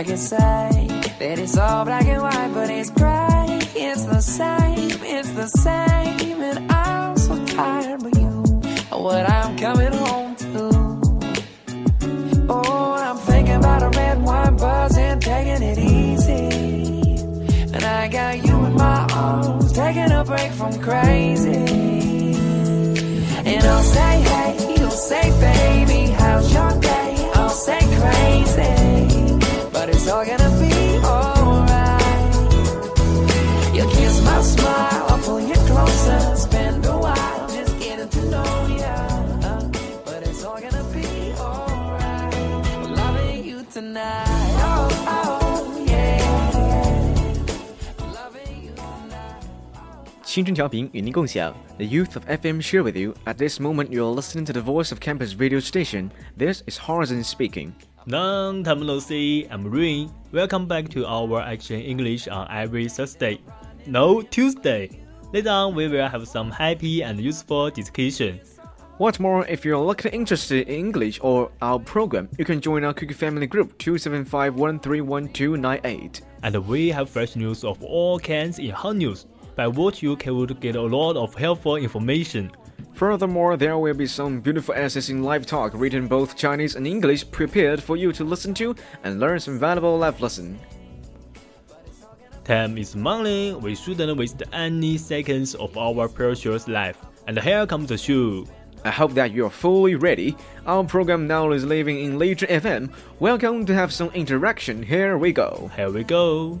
I could say that it's all black and white, but it's gray. It's the same, it's the same. And I'm so tired of you, what I'm coming home to. Oh, I'm thinking about a red wine buzz and taking it easy. And I got you in my arms, taking a break from crazy. And I'll say, hey, you'll say, baby, how's your day? I'll say it's all gonna be alright. You'll kiss my smile, I'll pull you closer, spend a while just getting to know you. But it's all gonna be alright. Loving you tonight. Oh, oh, yeah. Loving you tonight. 青春调频与您共享，The youth of FM share with you. At this moment, you're listening to the voice of campus radio station. This is Horizon speaking. No see. I'm Ruin. Welcome back to our Action English on every Thursday. No Tuesday. Later on, we will have some happy and useful discussion. What's more, if you're looking interested in English or our program, you can join our Cookie Family Group 275131298. And we have fresh news of all kinds in hot news, by which you can get a lot of helpful information. Furthermore, there will be some beautiful essays in live talk written both Chinese and English prepared for you to listen to and learn some valuable life lesson. Time is money. We shouldn't waste any seconds of our precious life. And here comes the show. I hope that you're fully ready. Our program now is living in Leisure FM. Welcome to have some interaction. Here we go. Here we go.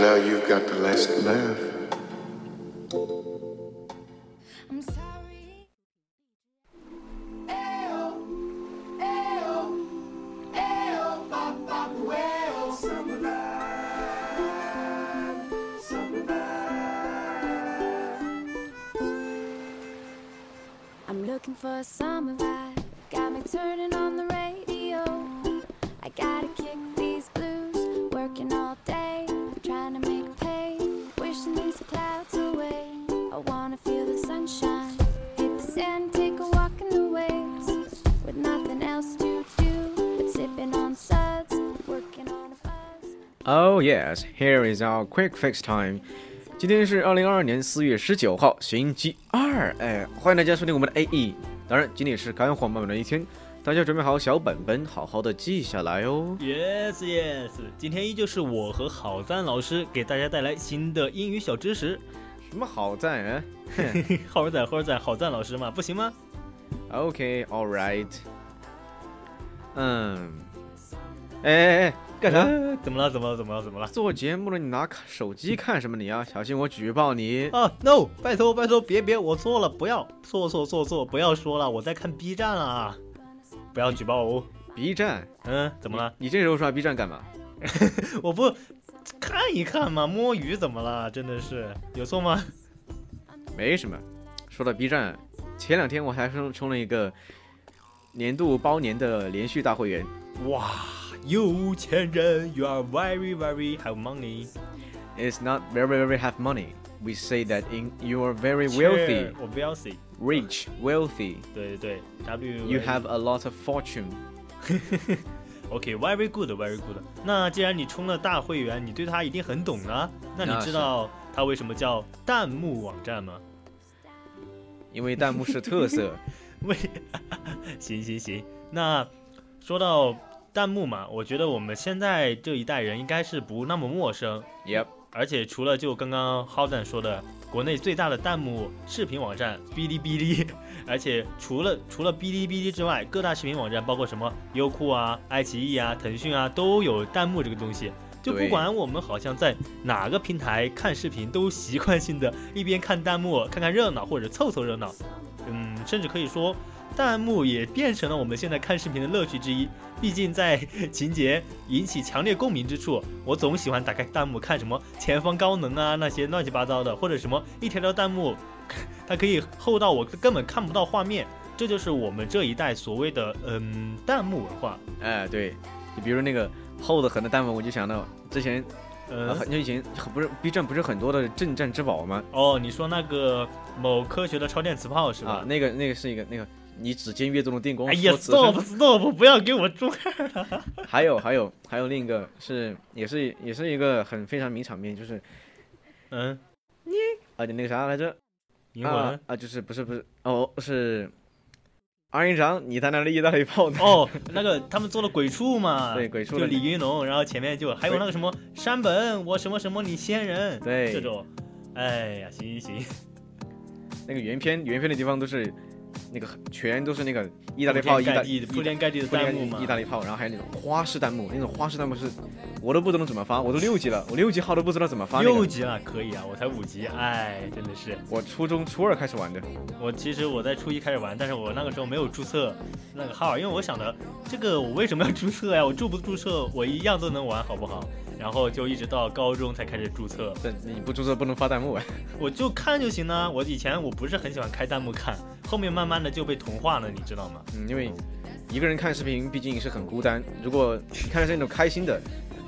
Now you've got the last laugh. I'm sorry. I'm looking for a summer vibe. Got me turning on the radio. I gotta Oh yes, here is our quick fix time. 今天是二零二二年四月十九号，星期二。哎，欢迎大家收听我们的 AE。当然，今天也是干货满满的一天，大家准备好小本本，好好的记下来哦。Yes, yes. 今天依旧是我和好赞老师给大家带来新的英语小知识。什么好赞啊 好仔，好仔，好赞老师嘛，不行吗？？OK，all、right。嗯，哎哎哎，干啥？呃怎么了？怎么了？怎么了？怎么了？做节目了，你拿手机看什么你啊？小心我举报你！啊，no！拜托拜托，别别，我错了，不要，错错错错，不要说了，我在看 B 站啊，不要举报我哦。B 站，嗯，怎么了？你这时候刷 B 站干嘛？我不看一看嘛，摸鱼怎么了？真的是有错吗？没什么。说到 B 站，前两天我还充充了一个年度包年的连续大会员。哇，有钱人，you are very very have money。 It's not very very have money. We say that in you are very wealthy, 我 wealthy。 rich, wealthy. 对对对，W You have a lot of fortune. OK，very、good，very good。那既然你充了大会员，你对它一定很懂呢。那你那是知道它为什么叫弹幕网站吗？因为弹幕是特色。为，行行行。那说到 弹幕嘛，我觉得我们现在这一代人应该是不那么陌生。Yep. 而且除了就刚刚 a n 说的，国内最大的弹幕视频网站哔哩哔哩，而且除了除了哔哩哔哩之外，各大视频网站包括什么优酷啊、爱奇艺啊、腾讯啊，都有弹幕这个东西。就不管我们好像在哪个平台看视频，都习惯性的一边看弹幕，看看热闹或者凑凑热闹。嗯，甚至可以说，弹幕也变成了我们现在看视频的乐趣之一。毕竟在情节引起强烈共鸣之处，我总喜欢打开弹幕看什么前方高能啊那些乱七八糟的，或者什么一条条弹幕，它可以厚到我根本看不到画面。这就是我们这一代所谓的嗯弹幕文化。哎，对，你比如那个厚的很的弹幕，我就想到之前，嗯呃，很久以前不是 B 站不是很多的镇战之宝吗？哦，你说那个某科学的超电磁炮是吧？啊，那个那个是一个那个你指尖跃动的电光哎呀，stop stop，不要给我中二了。还有还有还有另一个是也是也是一个很非常名场面，就是嗯，你啊你那个啥来着？英文、啊啊就是不是不是哦是二营长，你在那里意大利炮呢？哦，那个他们做了鬼畜嘛，对鬼畜就李云龙，然后前面就还有那个什么山本，我什么什么你仙人，对。这种，哎呀，行行行，那个原片原片的地方都是那个全都是那个意大利炮，意大铺天盖地铺天盖地的弹幕嘛意大利炮，然后还有那种花式弹幕，那种花式弹幕是我都不懂怎么发，我都六级了，我六级号都不知道怎么发、那个。六级了可以啊，我才五级，哎，真的是，我初中初二开始玩的，我其实我在初一开始玩，但是我那个时候没有注册那个号，因为我想的这个我为什么要注册呀？我注不注册我一样都能玩，好不好？然后就一直到高中才开始注册，但你不注册不能发弹幕啊。我就看就行了。我以前我不是很喜欢开弹幕看，后面慢慢的就被同化了，你知道吗？嗯，因为一个人看视频毕竟是很孤单，如果你看的是那种开心的，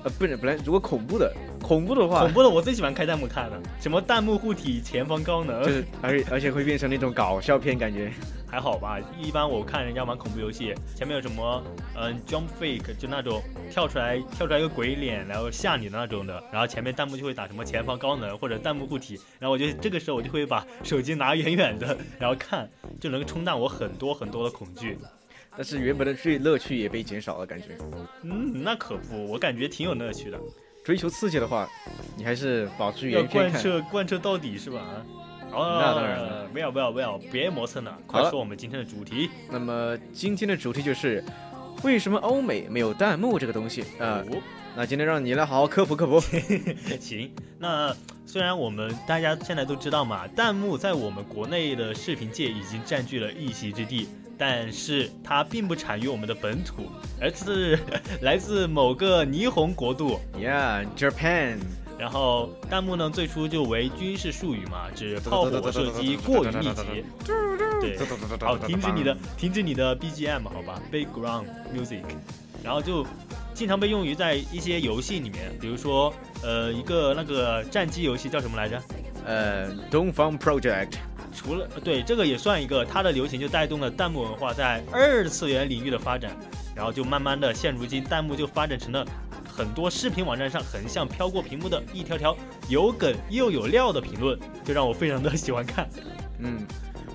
呃，不是，本来如果恐怖的，恐怖的话，恐怖的我最喜欢开弹幕看了，什么弹幕护体、前方高能，就是而而且会变成那种搞笑片感觉。还好吧。一般我看人家玩恐怖游戏，前面有什么嗯、jump fake，就那种跳出来跳出来一个鬼脸，然后吓你的那种的，然后前面弹幕就会打什么前方高能或者弹幕护体，然后我就这个时候我就会把手机拿远远的，然后看，就能冲淡我很多很多的恐惧。但是原本的最乐趣也被减少了，感觉。嗯，那可不，我感觉挺有乐趣的。追求刺激的话，你还是保持要贯原片看。彻贯彻到底是吧？哦，那当然了，不要不要不要，别磨蹭了，快说我们今天的主题。那么今天的主题就是为什么欧美没有弹幕这个东西啊、哦那今天让你来好好科普科普。行，那虽然我们大家现在都知道嘛，弹幕在我们国内的视频界已经占据了一席之地，但是它并不产于我们的本土，而是 来自某个霓虹国度。Yeah, Japan。然后弹幕呢，最初就为军事术语嘛，指炮火射击过于密集。对，好，停止你的停止你的 BGM 好吧，background music，然后就经常被用于在一些游戏里面，比如说呃一个那个战机游戏叫什么来着？呃，东方 Project。除了对这个也算一个，它的流行就带动了弹幕文化在二次元领域的发展，然后就慢慢的现如今弹幕就发展成了很多视频网站上横向飘过屏幕的一条条有梗又有料的评论，就让我非常的喜欢看。嗯，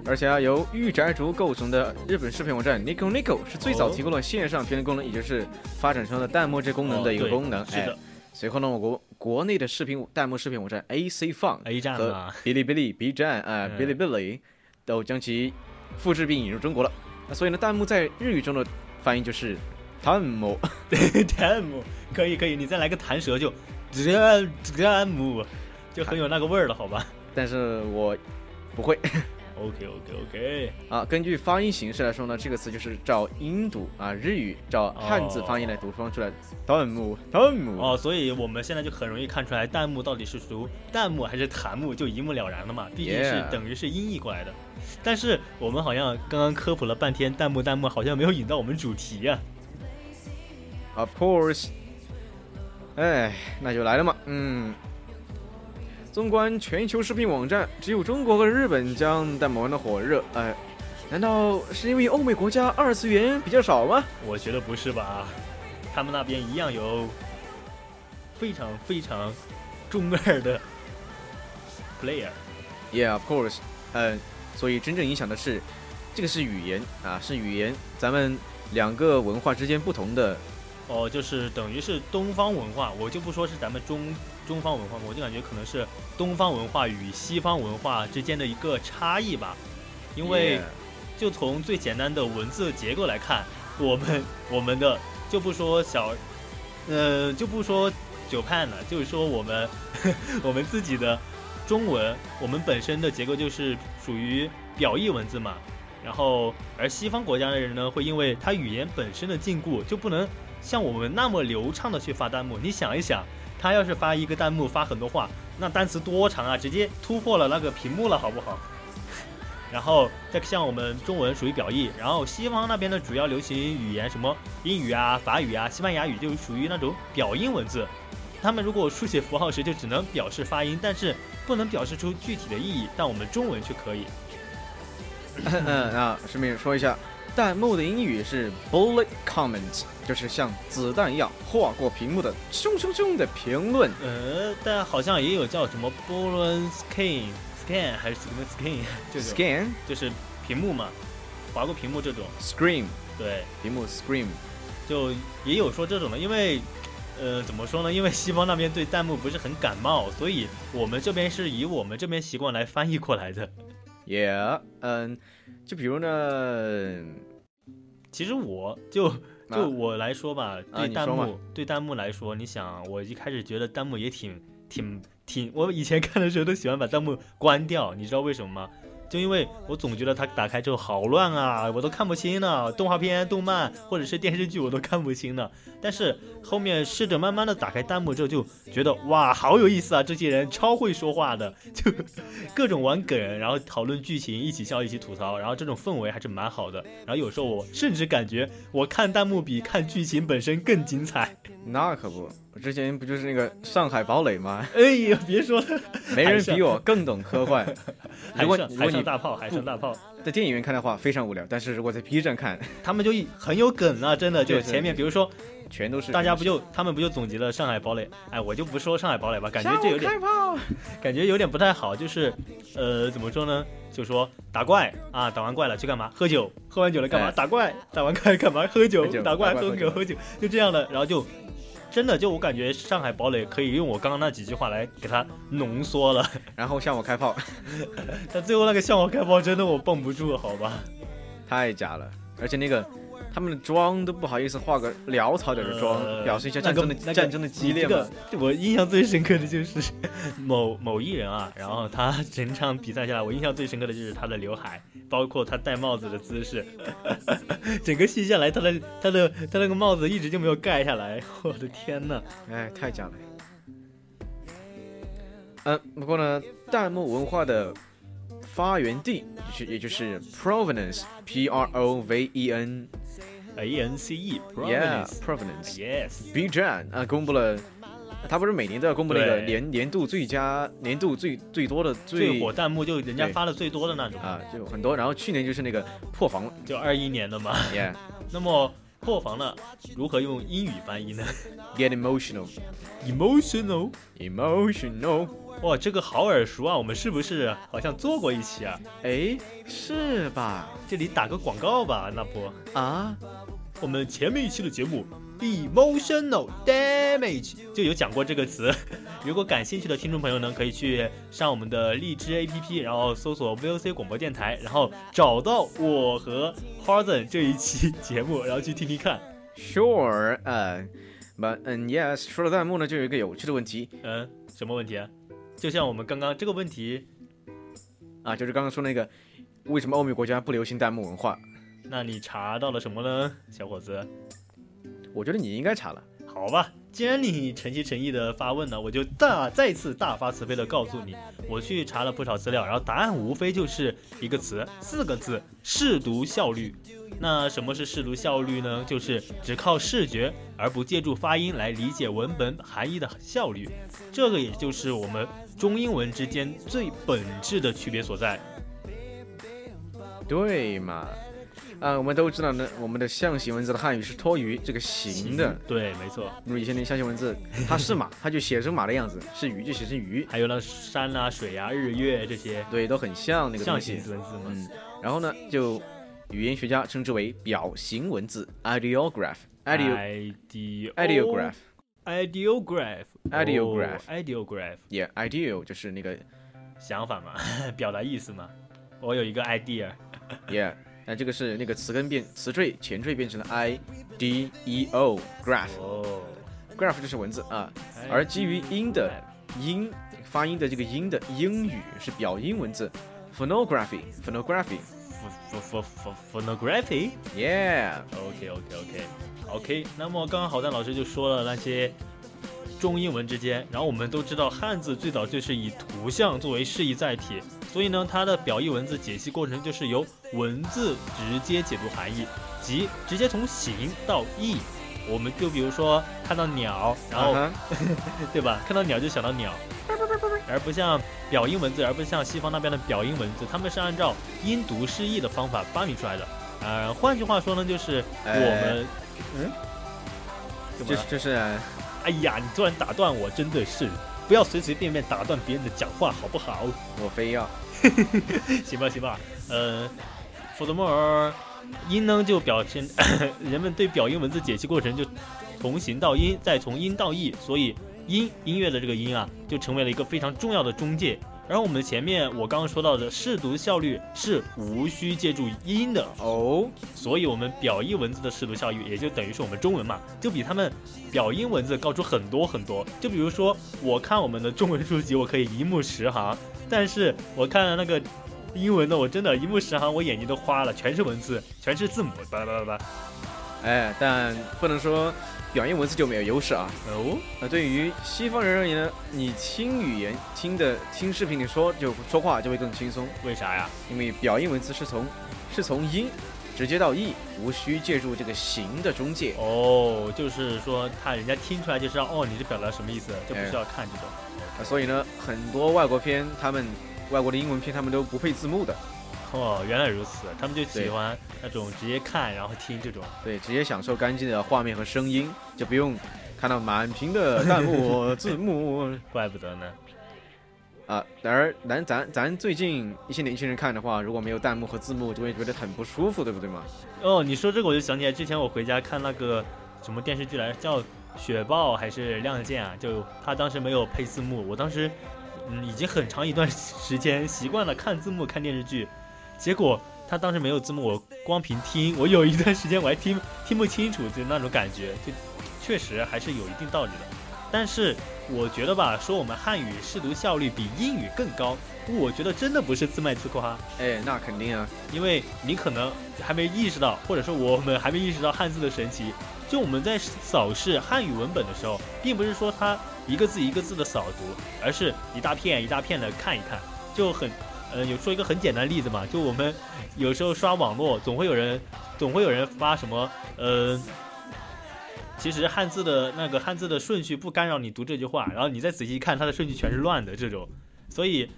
而且啊，由御宅族构成的日本视频网站 Nico Nico 是最早提供了线上评论功能，也就是发展成了弹幕这功能的一个功能。是的哎，随后呢，我国国内的视频弹幕视频网站 AC Fun A 站和，哔哩哔哩 B 站啊，嗯哔哩哔哩都将其复制并引入中国了。那所以呢，弹幕在日语中的翻译就是弹幕。弹幕可以可以，你再来个弹舌就弹弹幕，就很有那个味儿了，好吧？但是我不会。OK OK OK，啊，根据发音形式来说呢，这个词就是照音读啊，日语照汉字发音来读方出来，弹幕弹幕哦，所以我们现在就很容易看出来弹幕到底是读弹幕还是弹幕，就一目了然了嘛。毕竟是等于是音译过来的。但是我们好像刚刚科普了半天弹幕弹幕，好像没有引到我们主题呀、Of course，哎，那就来了嘛，嗯。纵观全球视频网站，只有中国和日本将弹幕玩的火热。哎，难道是因为欧美国家二次元比较少吗？我觉得不是吧？他们那边一样有非常非常中二的 player。Yeah, of course。嗯，所以真正影响的是，这个是语言啊，是语言，咱们两个文化之间不同的。哦，就是等于是东方文化，我就不说是咱们中中方文化，我就感觉可能是东方文化与西方文化之间的一个差异吧。因为就从最简单的文字结构来看，我们我们的就不说小，呃，就不说九判了，就是说我们 我们自己的中文，我们本身的结构就是属于表意文字嘛。然后，而西方国家的人呢，会因为他语言本身的禁锢，就不能像我们那么流畅的去发弹幕。你想一想，他要是发一个弹幕发很多话，那单词多长啊，直接突破了那个屏幕了，好不好？然后再像我们中文属于表意，然后西方那边的主要流行语言什么英语啊、法语啊、西班牙语就属于那种表音文字。他们如果书写符号时就只能表示发音，但是不能表示出具体的意义，但我们中文却可以。嗯，那顺便说一下，弹幕的英语是 bullet comment，就是像子弹一样划过屏幕的凶凶凶的评论。呃，但好像也有叫什么 “balloon scan scan 还是什么 scan 这种 Scan 就是屏幕嘛，划过屏幕这种。scream 对，屏幕 scream。就也有说这种的，因为，呃，怎么说呢？因为西方那边对弹幕不是很感冒，所以我们这边是以我们这边习惯来翻译过来的。Yeah，嗯，就比如呢，其实我就就啊我来说吧，对弹幕、对弹幕来说，你想，我一开始觉得弹幕也挺挺挺，我以前看的时候都喜欢把弹幕关掉，你知道为什么吗？就因为我总觉得它打开之后好乱啊，我都看不清呢。动画片、动漫或者是电视剧我都看不清呢。但是后面试着慢慢的打开弹幕之后，就觉得哇，好有意思啊！这些人超会说话的，就各种玩梗，然后讨论剧情，一起笑，一起吐槽，然后这种氛围还是蛮好的。然后有时候我甚至感觉我看弹幕比看剧情本身更精彩。那可不，我之前不就是那个上海堡垒吗？哎呀，别说了，没人比我更懂科幻。海如果上海如果你上大炮，海上大炮，在电影院看的话，非常无聊；但是如果在 B 站看，他们就一很有梗啊，真的就前面比如说。全都是大家不就他们不就总结了上海堡垒？哎，我就不说上海堡垒吧，感觉这有点。感觉有点不太好。就是，呃，怎么说呢？就说打怪啊，打完怪了去干嘛？喝酒，喝完酒了干嘛？哎打怪，打完怪干嘛？喝酒，打怪，喝喝酒，喝酒，就这样的。然后就真的就我感觉上海堡垒可以用我刚刚那几句话来给它浓缩了。然后向我开炮，但最后那个向我开炮真的我绷不住，好吧？太假了。而且那个他们的妆都不好意思画个潦草点的妆，呃表示一下战争的、那个战争的激烈这嘛。个我印象最深刻的就是 某某艺人啊，然后他整场比赛下来，我印象最深刻的就是他的刘海，包括他戴帽子的姿势，整个戏下来，他的他的他那个帽子一直就没有盖下来，我的天呐！哎，太假了。嗯，不过呢，弹幕文化的发源地就是也就是 provenance，P R O V E N。A N C E Yeah, provenance provenance. yes B 站啊，公布了，他不是每年都要公布那个对年年度最佳、年度最最多的最火弹幕就人家对发的最多的那种，啊，就很多。然后去年就是那个破防就二一年的嘛。，Yeah, 那么破防了，如何用英语翻译呢 get emotional,？Emotional。emotional。哇，这个好耳熟啊！我们是不是好像做过一期啊？哎，是吧？这里打个广告吧，那不，啊，我们前面一期的节目 emotional damage 就有讲过这个词。如果感兴趣的听众朋友呢，可以去上我们的荔枝 APP，然后搜索 VOC 广播电台，然后找到我和 Harden 这一期节目，然后去听听看。Sure，呃，but 嗯，yes，说到弹幕呢，就有一个有趣的问题嗯，什么问题啊？就像我们刚刚这个问题，啊，就是刚刚说那个为什么欧美国家不流行弹幕文化？那你查到了什么呢，小伙子？我觉得你应该查了。好吧，既然你诚心诚意的发问呢，我就大再次大发慈悲的告诉你，我去查了不少资料，然后答案无非就是一个词，四个字：视读效率。那什么是视读效率呢？就是只靠视觉而不借助发音来理解文本含义的效率。这个也就是我们中英文之间最本质的区别所在。对嘛？啊，我们都知道呢，我们的象形文字的汉语是托于这个形的。对，没错。那么以前的象形文字，它是马，它就写成马的样子；是鱼就写成鱼。还有那山啊、水啊、日月这些，对，都很像那个象形。文字嘛。嗯，然后呢，就语言学家称之为表形文字 （ideograph）。ideo ideo ideograph ideograph Ideograph 哦 ideograph Yeah, ideal 就是那个想法嘛，表达意思嘛。我有一个 idea，yeah，那这个是那个词根变词缀前缀变成了 i d e o graph 哦，graph 就是文字啊，而基于音的音发音的这个音的英语是表音文字。phonography phonography ph ph phonography。yeah OK OK OK OK，那么刚刚好蛋老师就说了那些中英文之间，然后我们都知道汉字最早就是以图像作为示意载体，所以呢，它的表意文字解析过程就是由文字直接解读含义，即直接从形到意。我们就比如说看到鸟，然后、对吧？看到鸟就想到鸟，而不像表音文字，而不像西方那边的表音文字，他们是按照音读释义的方法发明出来的。呃，换句话说呢，就是我们，嗯，怎么了就是就是哎呀，你突然打断我，真的是不要随随便便打断别人的讲话，好不好？我非要 行吧，行吧。呃福德摩尔音呢就表现 人们对表音文字解析过程就从形到音，再从音到义，所以音音乐的这个音啊，就成为了一个非常重要的中介。然后我们前面我刚刚说到的视读效率是无需借助音的，哦所以我们表意文字的视读效率也就等于是我们中文嘛，就比他们表音文字高出很多很多。就比如说，我看我们的中文书籍，我可以一目十行，但是我看了那个英文的，我真的，一目十行，我眼睛都花了，全是文字，全是字母，巴拉巴拉巴拉。哎，但不能说表音文字就没有优势啊。哦，那对于西方人而言呢，你听语言听的听视频里说就说话就会更轻松，为啥呀？因为表音文字是从是从音直接到意，无需借助这个形的中介。哦，就是说他人家听出来就知道，哦，你这表达什么意思，就不需要看这种。啊，所以呢，很多外国片他们外国的英文片他们都不配字幕的，哦，原来如此，他们就喜欢那种直接看然后听这种。对，直接享受干净的画面和声音，就不用看到满屏的弹幕字幕 怪不得呢。啊。然而，咱咱咱最近一些年轻人看的话，如果没有弹幕和字幕，就会觉得很不舒服，对不对嘛？哦，你说这个我就想起来，之前我回家看那个什么电视剧来着，叫《雪豹》还是《亮剑》啊？就他当时没有配字幕，我当时嗯已经很长一段时间习惯了看字幕看电视剧，结果他当时没有字幕，我光凭听，我有一段时间我还听听不清楚，就那种感觉，就确实还是有一定道理的。但是我觉得吧，说我们汉语试读效率比英语更高，我觉得真的不是自卖自夸。哎，那肯定啊。因为你可能还没意识到，或者说我们还没意识到汉字的神奇。就我们在扫视汉语文本的时候，并不是说它一个字一个字的扫读，而是一大片一大片的看一看，就很，呃，有说一个很简单的例子嘛，就我们有时候刷网络，总会有人，总会有人发什么，呃。其实汉字的那个汉字的顺序不干扰你读这句话，然后你再仔细看，它的顺序全是乱的这种，所以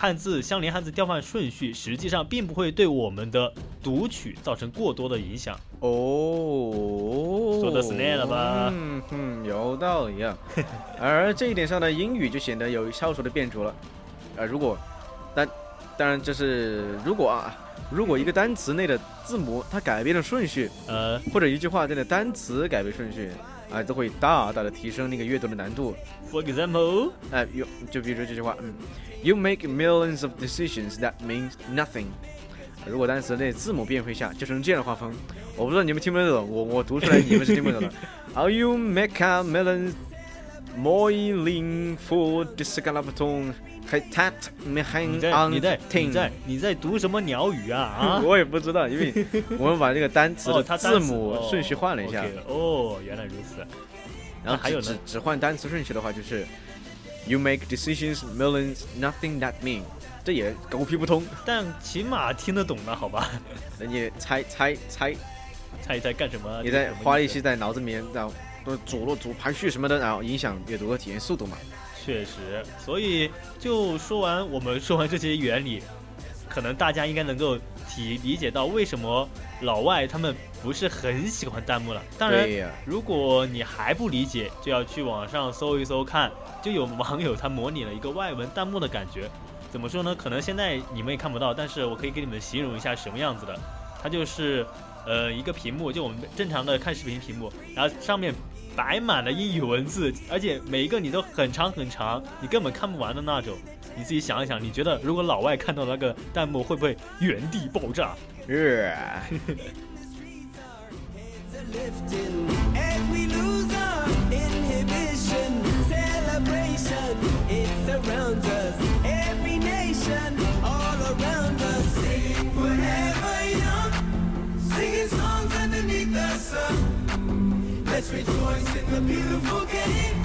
汉字相连汉字调换顺序，实际上并不会对我们的读取造成过多的影响。哦，说得死内了吧嗯嗯，有道理啊。而这一点上呢，英语就显得有超出的变数了。呃，如果，但当然这是如果啊，如果一个单词内的字母它改变了顺序，呃，或者一句话内的单词改变顺序，啊、都会大大的提升那个阅读的难度。For example，哎、有就比如说这句话，嗯，You make millions of decisions that means nothing。如果单词那字母变回下，就成这样的画风，我不知道你们听不听得懂，我我读出来你们是听不懂的。Are you make a million moiling for tone 还 tat 没还你在 on 你在你在你在读什么鸟语啊啊？我也不知道，因为我们把这个单词哦，的字母顺序换了一下，哦，哦原来如此。然后还有呢只只只换单词顺序的话，就是 You make decisions, millions, nothing that mean，这也狗屁不通。但起码听得懂了，好吧？那你猜猜猜，猜一猜干什么？你在花力气在脑子里面，然后都组落组排序什么的，然后影响阅读和体验速度嘛。确实，所以就说完我们说完这些原理，可能大家应该能够体理解到为什么老外他们不是很喜欢弹幕了。当然如果你还不理解，就要去网上搜一搜看，就有网友他模拟了一个外文弹幕的感觉。怎么说呢？可能现在你们也看不到，但是我可以给你们形容一下什么样子的。它就是，呃，一个屏幕，就我们正常的看视频屏幕，然后上面摆满了英语文字，而且每一个你都很长很长，你根本看不完的那种。你自己想一想，你觉得如果老外看到那个弹幕，会不会原地爆炸？是。Let's rejoice in the beautiful game.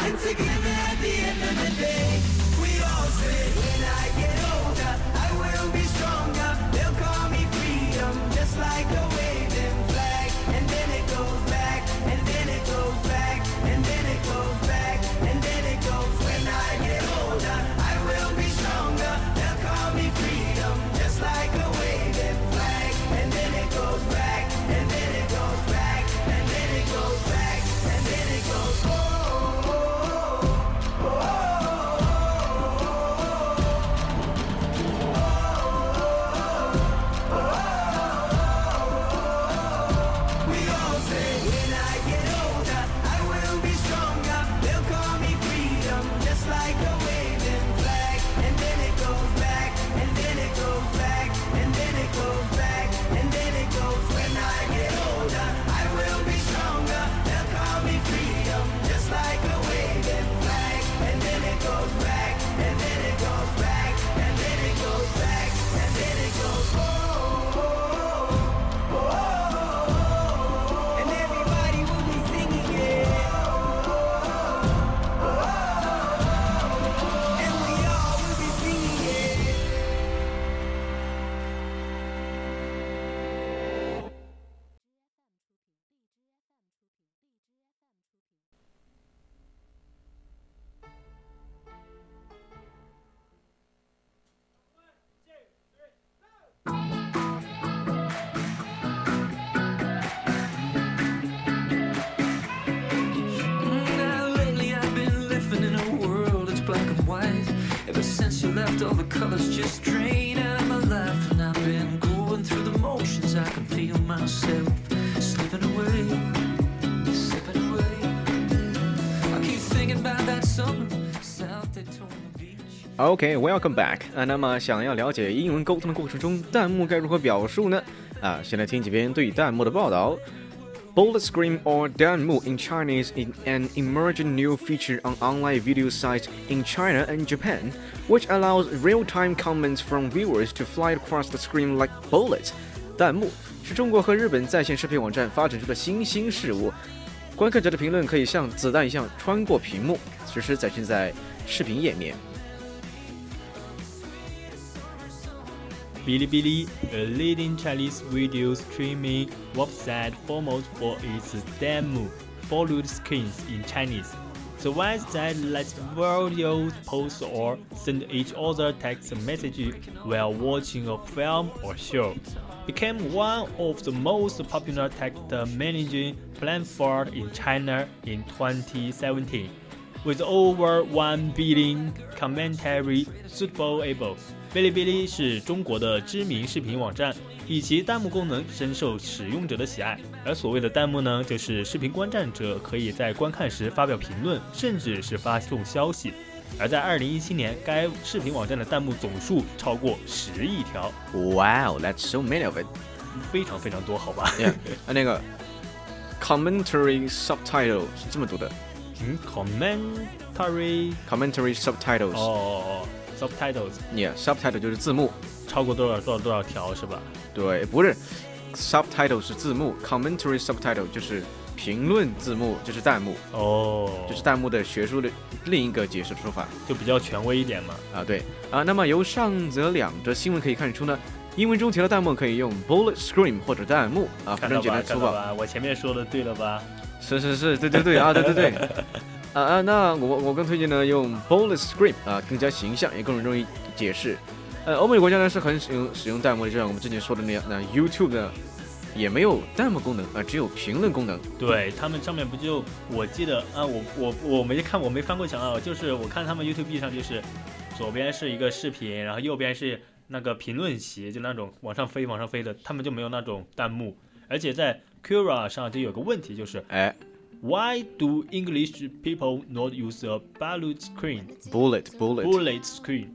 And together at the end of the day, we all say, when I get older, I will be stronger. They'll call me freedom, just like a waving flag. And then it goes back, and then it goes back, and then it goes back, OK，welcome、back 啊。那么想要了解英文沟通的过程中弹幕该如何表述呢？啊，先来听几篇对弹幕的报道。Bullet Screen or Danmu in Chinese is an emerging new feature on online video sites in China and Japan, which allows real-time comments from viewers to fly across the screen like bullets. 弹幕是中国和日本在线视频网站发展出的新兴事物，观看者的评论可以像子弹一样穿过屏幕，实时展现在视频页面。Bilibili, a leading Chinese video streaming website famous for its demo followed screens in Chinese. The website lets videos post or send each other text messages while watching a film or show. Became one of the most popular text managing platforms in China in 2017, with over one billion commentary suitable able. 哔哩哔哩是中国的知名视频网站，以其弹幕功能深受使用者的喜爱。而所谓的弹幕呢，就是视频观战者可以在观看时发表评论，甚至是发送消息。而在二零一七年，该视频网站的弹幕总数超过十亿条，Wow, that's so many of it. 非常非常多，好吧？Yeah，啊那个 commentary subtitle 是这么读的嗯，commentary commentary subtitles。哦哦哦，subtitles。Yeah，subtitle 就是字幕，超过多少多少多少条是吧？对，不是 subtitle 是字幕，commentary subtitle 就是评论字幕，就是弹幕，哦，就是弹幕的学术的另一个解释说法就比较权威一点嘛。啊。对啊，那么由上则两则新闻可以看出呢，英文中提到弹幕可以用 bullet scream 或者弹幕啊，反正简单粗暴。我前面说的对了吧？是是是，对对对啊，对对对。啊啊，那我我更推荐呢用 bullet script 啊，更加形象，也更容易解释。呃，欧美国家呢是很使用使用弹幕的，就像我们之前说的那样。那 YouTube 呢也没有弹幕功能啊，只有评论功能。对他们上面不就我记得啊，我我我没看，我没翻过墙啊，就是我看他们 YouTube 上就是左边是一个视频，然后右边是那个评论席，就那种往上飞往上飞的，他们就没有那种弹幕。而且在 Quora 上就有个问题，就是哎。Why do English people not use a bullet screen?，bullet bullet，Bullet screen，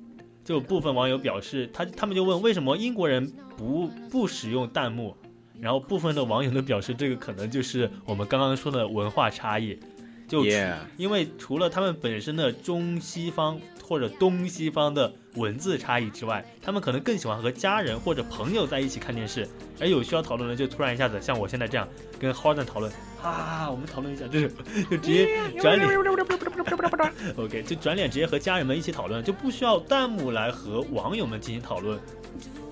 就部分网友表示，他他们就问为什么英国人不不使用弹幕，然后部分的网友都表示，这个可能就是我们刚刚说的文化差异，就因为除了他们本身的中西方或者东西方的文字差异之外，他们可能更喜欢和家人或者朋友在一起看电视，而有需要讨论的就突然一下子像我现在这样跟 Horton 讨论，啊，我们讨论一下，就是就直接转脸。OK，就转脸直接和家人们一起讨论，就不需要弹幕来和网友们进行讨论。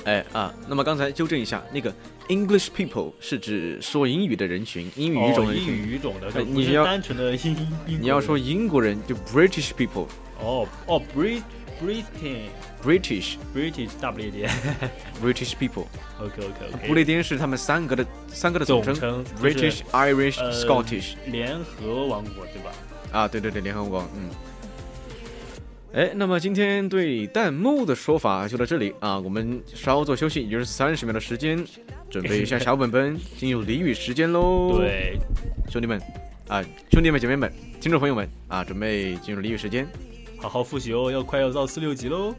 哎啊，那么刚才纠正一下，那个 English people 是指说英语的人群，英语语种哦英人群。语语种的，你要是单纯的英英。你要说英国人就 British people，British 哦哦，Brit Britain British British 大不列颠。British people，OK OK OK。不列颠是他们三个的三个的总称，British、Irish、呃 Scottish。联合王国对吧？啊，对对对，联合王国，嗯。哎，那么今天对弹幕的说法就到这里啊，我们稍作休息，也就是三十秒的时间，准备一下小本本，进入俚语时间喽。，对，兄弟们啊，兄弟们、姐妹们、听众朋友们啊，准备进入俚语时间。好好复习哦，要快要到四六级喽。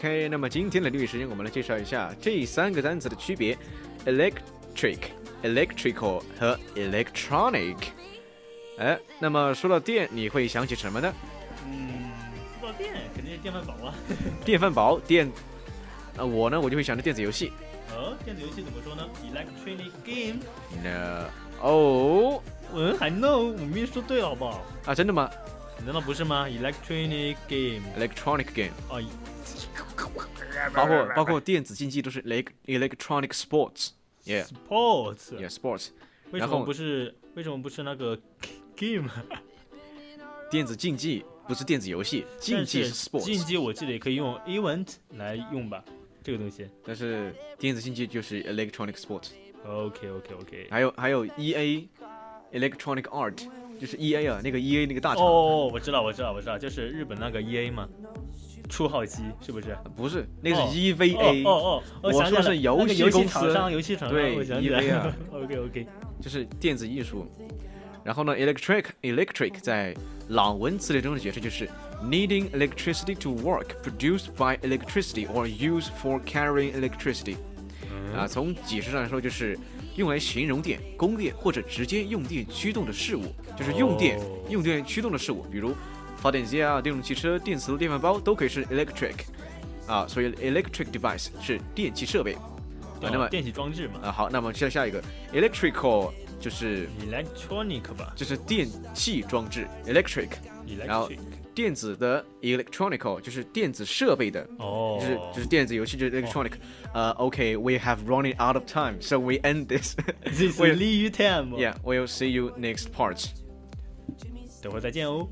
OK，那么今天的俚语时间，我们来介绍一下这三个单词的区别：electric、electrical 和 electronic。哎，那么说到电，你会想起什么呢？嗯，说到电，肯定是电饭煲啊。电饭煲、电……那，我呢，我就会想着电子游戏。哦，电子游戏怎么说呢？Electronic game。No 哦嗯，还 no，我明明说对了好不好？啊，真的吗难道不是吗？Electronic game。？electronic game，哦，包括包括电子竞技都是 elec electronic sports。Yeah, sports。yeah, sports。为什么然后不是？为什么不是那个 game？电子竞技不是电子游戏，竞技是 sports。竞技我记得也可以用 event 来用吧，这个东西。但是电子竞技就是 electronic sports。OK OK OK。还有还有 E A Electronic Art，就是 E A 啊，那个 E A 那个大厂，哦，我知道我知道我知道，就是日本那个 EA 嘛，初号机是不是？不是，那个哦是 E V 哦哦哦，我想起来了说是游戏公司厂商，游戏厂商，对我想起来 EA 啊 OK OK。就是电子艺术。然后呢，electric electric 在朗文词典中的解释就是 needing electricity to work, produced by electricity or used for carrying electricity。啊，从解释上来说，就是用来形容电、供电或者直接用电驱动的事物，就是用电、哦用电驱动的事物，比如发电机啊、电动汽车、电磁炉、电饭煲都可以是 electric。啊，所以 electric device 是电气设备。啊，那么电气装置嘛啊，好，那么接下下一个 electrical 就是，electronic 吧就是电器装置 electric，然后。电子的 electronical 就是电子设备的，哦，就是就是电子游戏就是 electronic。呃，OK，we have running out of time，so we end this。This is Li Yu Time。Yeah，we'll see you next part。等会儿再见哦。